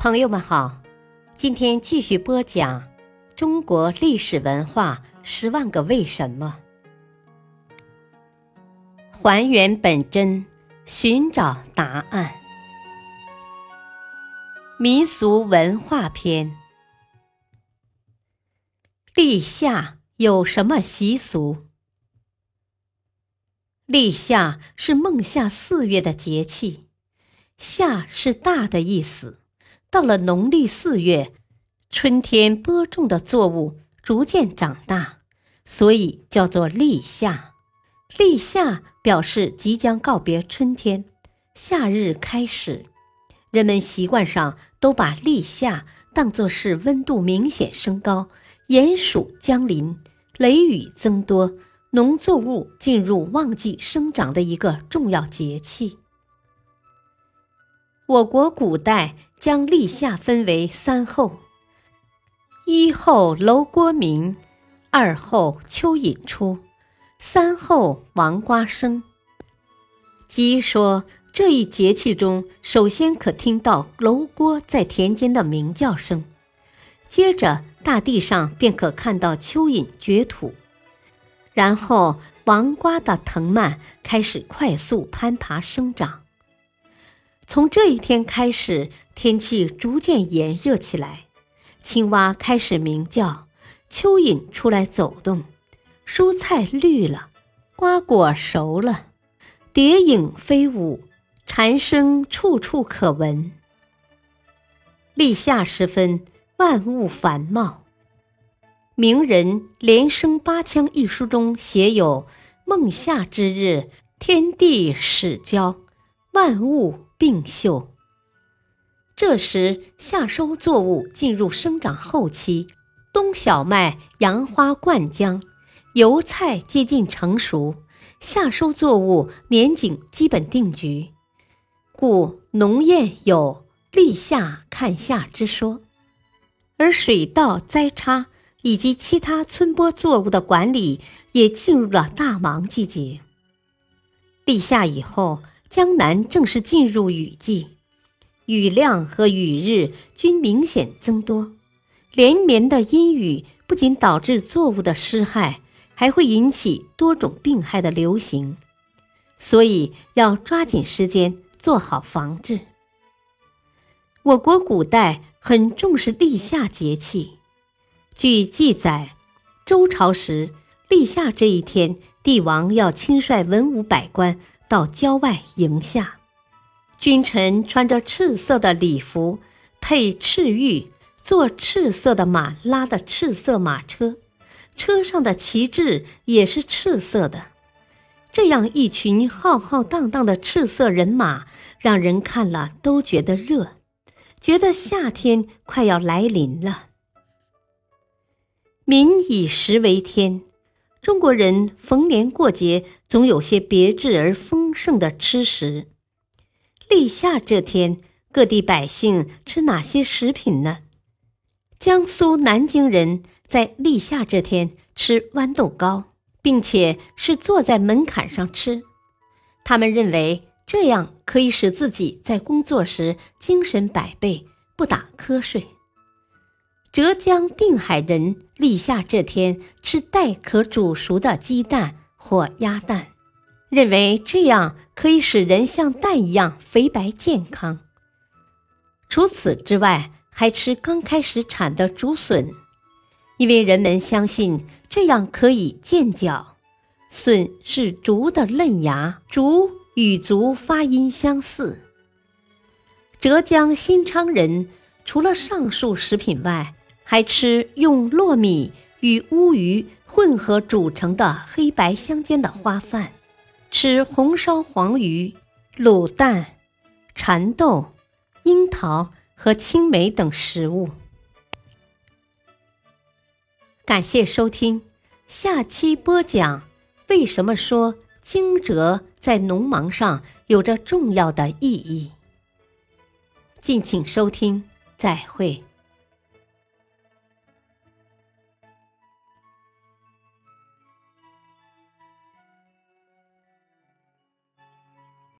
朋友们好，今天继续播讲中国历史文化十万个为什么，还原本真，寻找答案。民俗文化篇：立夏有什么习俗？立夏是孟夏四月的节气，夏是大的意思。到了农历四月，春天播种的作物逐渐长大，所以叫做立夏。立夏表示即将告别春天，夏日开始。人们习惯上都把立夏当作是温度明显升高、炎暑将临、雷雨增多、农作物进入旺季生长的一个重要节气。我国古代将立夏分为三候：一候楼锅鸣，二候蚯蚓出，三候王瓜生。即说这一节气中，首先可听到楼锅在田间的鸣叫声，接着大地上便可看到蚯蚓掘土，然后王瓜的藤蔓开始快速攀爬生长。从这一天开始，天气逐渐炎热起来，青蛙开始鸣叫，蚯蚓出来走动，蔬菜绿了，瓜果熟了，蝶影飞舞，蝉声处处可闻。立夏时分，万物繁茂。名人《连声八腔》一书中写有：“孟夏之日，天地始交，万物。”并秀。这时，夏收作物进入生长后期，冬小麦、杨花灌浆，油菜接近成熟，夏收作物年景基本定局，故农谚有“立夏看夏”之说。而水稻栽插以及其他春播作物的管理也进入了大忙季节。立夏以后。江南正式进入雨季，雨量和雨日均明显增多。连绵的阴雨不仅导致作物的湿害，还会引起多种病害的流行，所以要抓紧时间做好防治。我国古代很重视立夏节气，据记载，周朝时立夏这一天，帝王要亲率文武百官。到郊外迎夏，君臣穿着赤色的礼服，配赤玉，坐赤色的马拉的赤色马车，车上的旗帜也是赤色的。这样一群浩浩荡荡的赤色人马，让人看了都觉得热，觉得夏天快要来临了。民以食为天。中国人逢年过节总有些别致而丰盛的吃食。立夏这天，各地百姓吃哪些食品呢？江苏南京人在立夏这天吃豌豆糕，并且是坐在门槛上吃。他们认为这样可以使自己在工作时精神百倍，不打瞌睡。浙江定海人立夏这天吃带壳煮熟的鸡蛋或鸭蛋，认为这样可以使人像蛋一样肥白健康。除此之外，还吃刚开始产的竹笋，因为人们相信这样可以健脚。笋是竹的嫩芽，竹与足发音相似。浙江新昌人除了上述食品外，还吃用糯米与乌鱼混合煮成的黑白相间的花饭，吃红烧黄鱼、卤蛋、蚕豆、樱桃和青梅等食物。感谢收听，下期播讲为什么说惊蛰在农忙上有着重要的意义。敬请收听，再会。